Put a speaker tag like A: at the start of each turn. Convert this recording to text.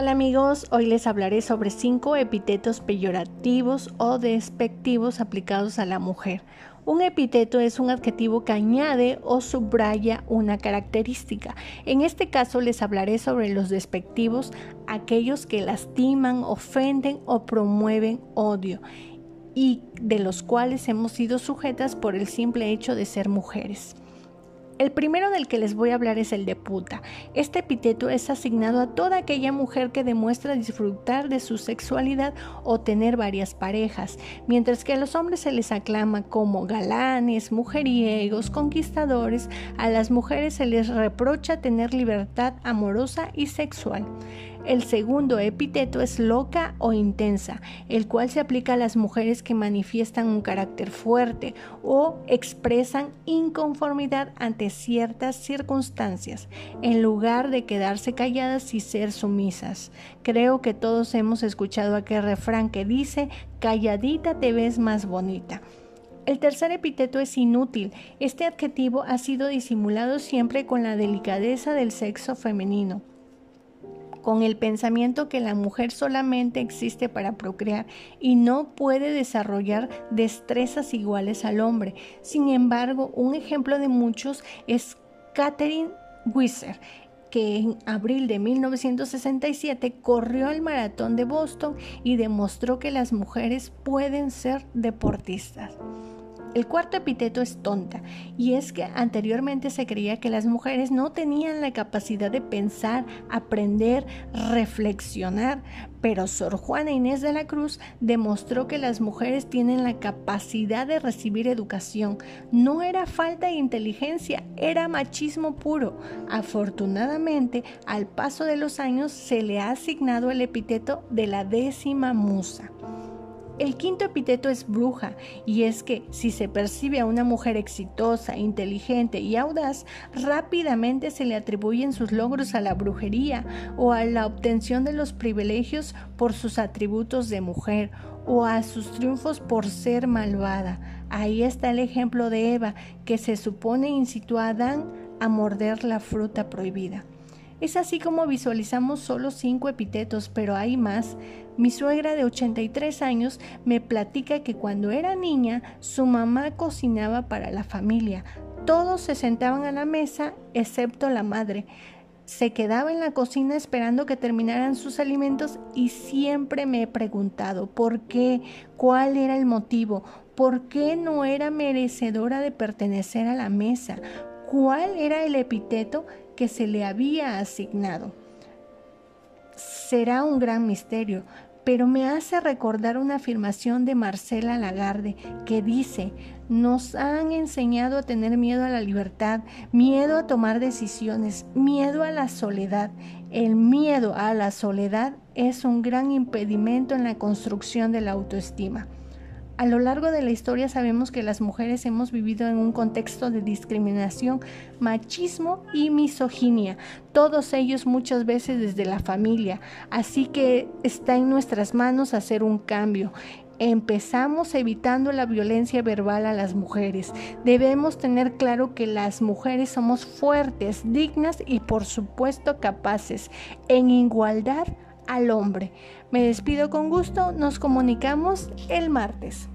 A: Hola amigos, hoy les hablaré sobre cinco epítetos peyorativos o despectivos aplicados a la mujer. Un epíteto es un adjetivo que añade o subraya una característica. En este caso les hablaré sobre los despectivos, aquellos que lastiman, ofenden o promueven odio y de los cuales hemos sido sujetas por el simple hecho de ser mujeres. El primero del que les voy a hablar es el de puta. Este epíteto es asignado a toda aquella mujer que demuestra disfrutar de su sexualidad o tener varias parejas, mientras que a los hombres se les aclama como galanes, mujeriegos, conquistadores, a las mujeres se les reprocha tener libertad amorosa y sexual. El segundo epíteto es loca o intensa, el cual se aplica a las mujeres que manifiestan un carácter fuerte o expresan inconformidad ante ciertas circunstancias, en lugar de quedarse calladas y ser sumisas. Creo que todos hemos escuchado aquel refrán que dice, calladita te ves más bonita. El tercer epíteto es inútil. Este adjetivo ha sido disimulado siempre con la delicadeza del sexo femenino con el pensamiento que la mujer solamente existe para procrear y no puede desarrollar destrezas iguales al hombre. Sin embargo, un ejemplo de muchos es Catherine Wisser que en abril de 1967 corrió el maratón de Boston y demostró que las mujeres pueden ser deportistas. El cuarto epíteto es tonta, y es que anteriormente se creía que las mujeres no tenían la capacidad de pensar, aprender, reflexionar, pero Sor Juana Inés de la Cruz demostró que las mujeres tienen la capacidad de recibir educación. No era falta de inteligencia, era machismo puro. Afortunadamente, al paso de los años se le ha asignado el epíteto de la décima musa. El quinto epíteto es bruja, y es que si se percibe a una mujer exitosa, inteligente y audaz, rápidamente se le atribuyen sus logros a la brujería o a la obtención de los privilegios por sus atributos de mujer o a sus triunfos por ser malvada. Ahí está el ejemplo de Eva, que se supone incitó a Adán a morder la fruta prohibida. Es así como visualizamos solo cinco epítetos, pero hay más. Mi suegra de 83 años me platica que cuando era niña su mamá cocinaba para la familia. Todos se sentaban a la mesa excepto la madre. Se quedaba en la cocina esperando que terminaran sus alimentos y siempre me he preguntado por qué, cuál era el motivo, por qué no era merecedora de pertenecer a la mesa, cuál era el epíteto que se le había asignado. Será un gran misterio, pero me hace recordar una afirmación de Marcela Lagarde que dice, nos han enseñado a tener miedo a la libertad, miedo a tomar decisiones, miedo a la soledad. El miedo a la soledad es un gran impedimento en la construcción de la autoestima. A lo largo de la historia sabemos que las mujeres hemos vivido en un contexto de discriminación, machismo y misoginia, todos ellos muchas veces desde la familia, así que está en nuestras manos hacer un cambio. Empezamos evitando la violencia verbal a las mujeres. Debemos tener claro que las mujeres somos fuertes, dignas y por supuesto capaces, en igualdad al hombre. Me despido con gusto, nos comunicamos el martes.